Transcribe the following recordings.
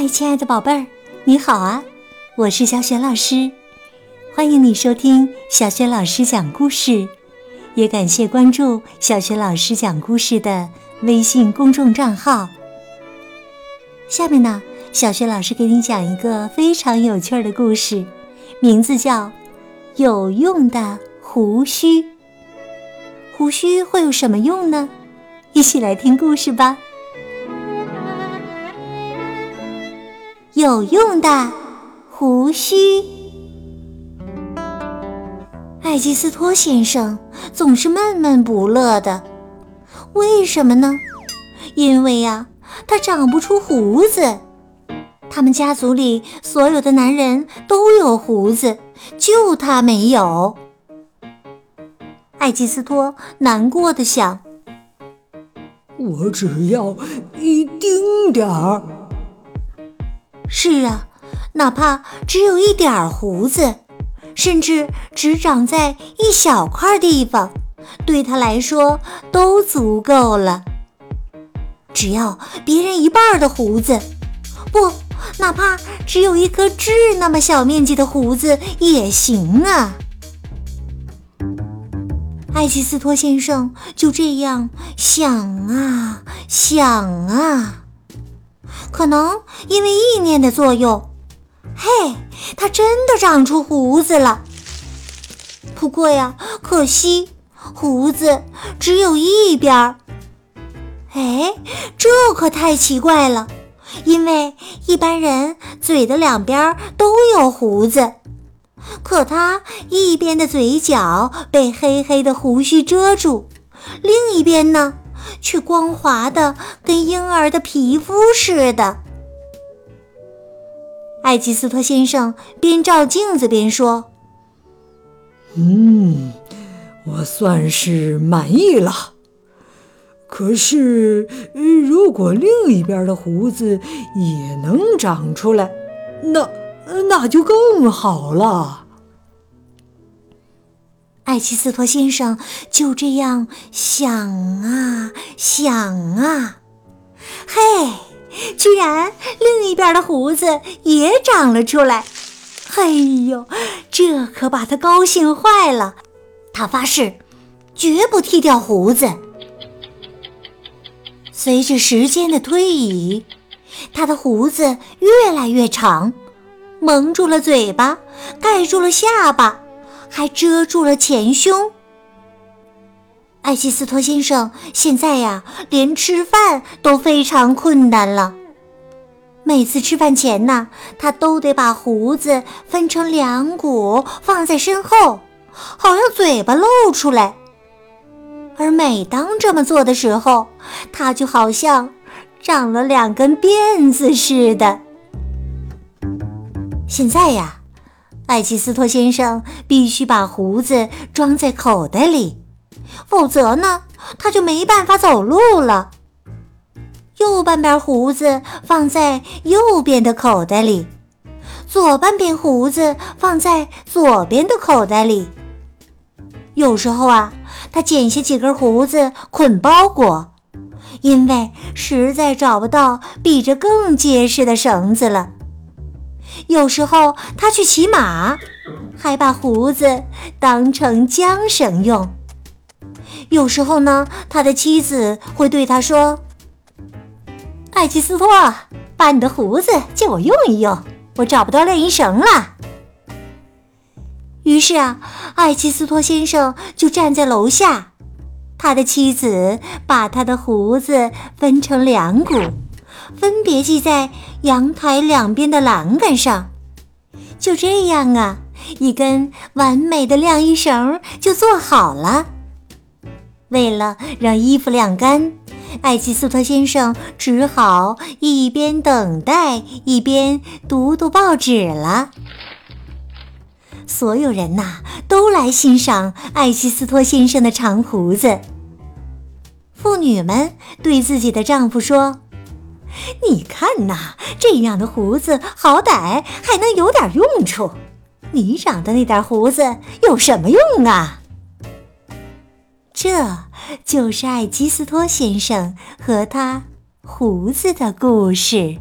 嗨，亲爱的宝贝儿，你好啊！我是小雪老师，欢迎你收听小雪老师讲故事，也感谢关注小雪老师讲故事的微信公众账号。下面呢，小雪老师给你讲一个非常有趣的故事，名字叫《有用的胡须》。胡须会有什么用呢？一起来听故事吧。有用的胡须。艾基斯托先生总是闷闷不乐的，为什么呢？因为呀，他长不出胡子。他们家族里所有的男人都有胡子，就他没有。艾基斯托难过的想：“我只要一丁点儿。”是啊，哪怕只有一点胡子，甚至只长在一小块地方，对他来说都足够了。只要别人一半的胡子，不，哪怕只有一颗痣那么小面积的胡子也行啊。艾奇斯托先生就这样想啊想啊。可能因为意念的作用，嘿，它真的长出胡子了。不过呀，可惜胡子只有一边儿。哎，这可太奇怪了，因为一般人嘴的两边都有胡子，可他一边的嘴角被黑黑的胡须遮住，另一边呢？却光滑的跟婴儿的皮肤似的。艾吉斯托先生边照镜子边说：“嗯，我算是满意了。可是，如果另一边的胡子也能长出来，那那就更好了。”艾奇斯托先生就这样想啊想啊，嘿，居然另一边的胡子也长了出来！哎呦，这可把他高兴坏了。他发誓绝不剃掉胡子。随着时间的推移，他的胡子越来越长，蒙住了嘴巴，盖住了下巴。还遮住了前胸。艾希斯托先生现在呀，连吃饭都非常困难了。每次吃饭前呢，他都得把胡子分成两股放在身后，好让嘴巴露出来。而每当这么做的时候，他就好像长了两根辫子似的。现在呀。艾奇斯托先生必须把胡子装在口袋里，否则呢，他就没办法走路了。右半边胡子放在右边的口袋里，左半边胡子放在左边的口袋里。有时候啊，他剪下几根胡子捆包裹，因为实在找不到比这更结实的绳子了。有时候他去骑马，还把胡子当成缰绳用。有时候呢，他的妻子会对他说：“艾奇斯托，把你的胡子借我用一用，我找不到晾衣绳了。”于是啊，艾奇斯托先生就站在楼下，他的妻子把他的胡子分成两股。分别系在阳台两边的栏杆上，就这样啊，一根完美的晾衣绳就做好了。为了让衣服晾干，艾奇斯特先生只好一边等待一边读读报纸了。所有人呐，都来欣赏艾奇斯托先生的长胡子。妇女们对自己的丈夫说。你看呐，这样的胡子好歹还能有点用处。你长的那点胡子有什么用啊？这就是爱基斯托先生和他胡子的故事。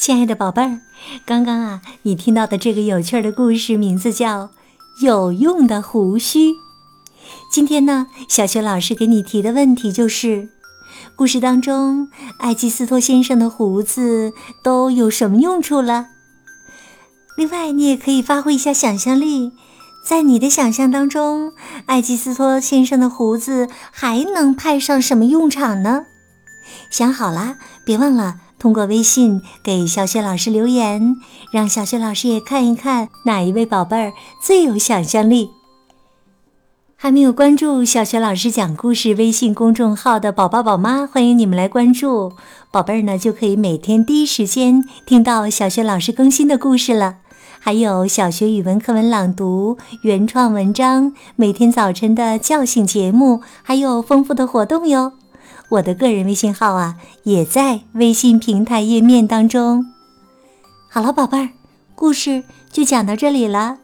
亲爱的宝贝儿，刚刚啊，你听到的这个有趣的故事名字叫有用的胡须》。今天呢，小雪老师给你提的问题就是：故事当中，艾基斯托先生的胡子都有什么用处了？另外，你也可以发挥一下想象力，在你的想象当中，艾基斯托先生的胡子还能派上什么用场呢？想好啦，别忘了。通过微信给小雪老师留言，让小雪老师也看一看哪一位宝贝儿最有想象力。还没有关注小雪老师讲故事微信公众号的宝宝宝妈，欢迎你们来关注，宝贝儿呢就可以每天第一时间听到小雪老师更新的故事了。还有小学语文课文朗读、原创文章，每天早晨的叫醒节目，还有丰富的活动哟。我的个人微信号啊，也在微信平台页面当中。好了，宝贝儿，故事就讲到这里了。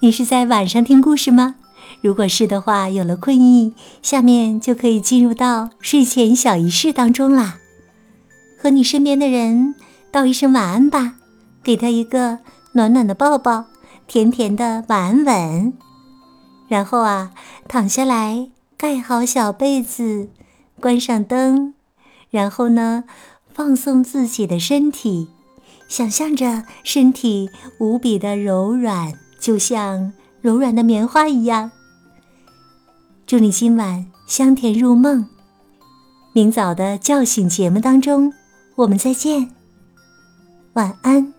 你是在晚上听故事吗？如果是的话，有了困意，下面就可以进入到睡前小仪式当中啦。和你身边的人道一声晚安吧，给他一个暖暖的抱抱，甜甜的晚安吻。然后啊，躺下来，盖好小被子。关上灯，然后呢，放松自己的身体，想象着身体无比的柔软，就像柔软的棉花一样。祝你今晚香甜入梦，明早的叫醒节目当中，我们再见，晚安。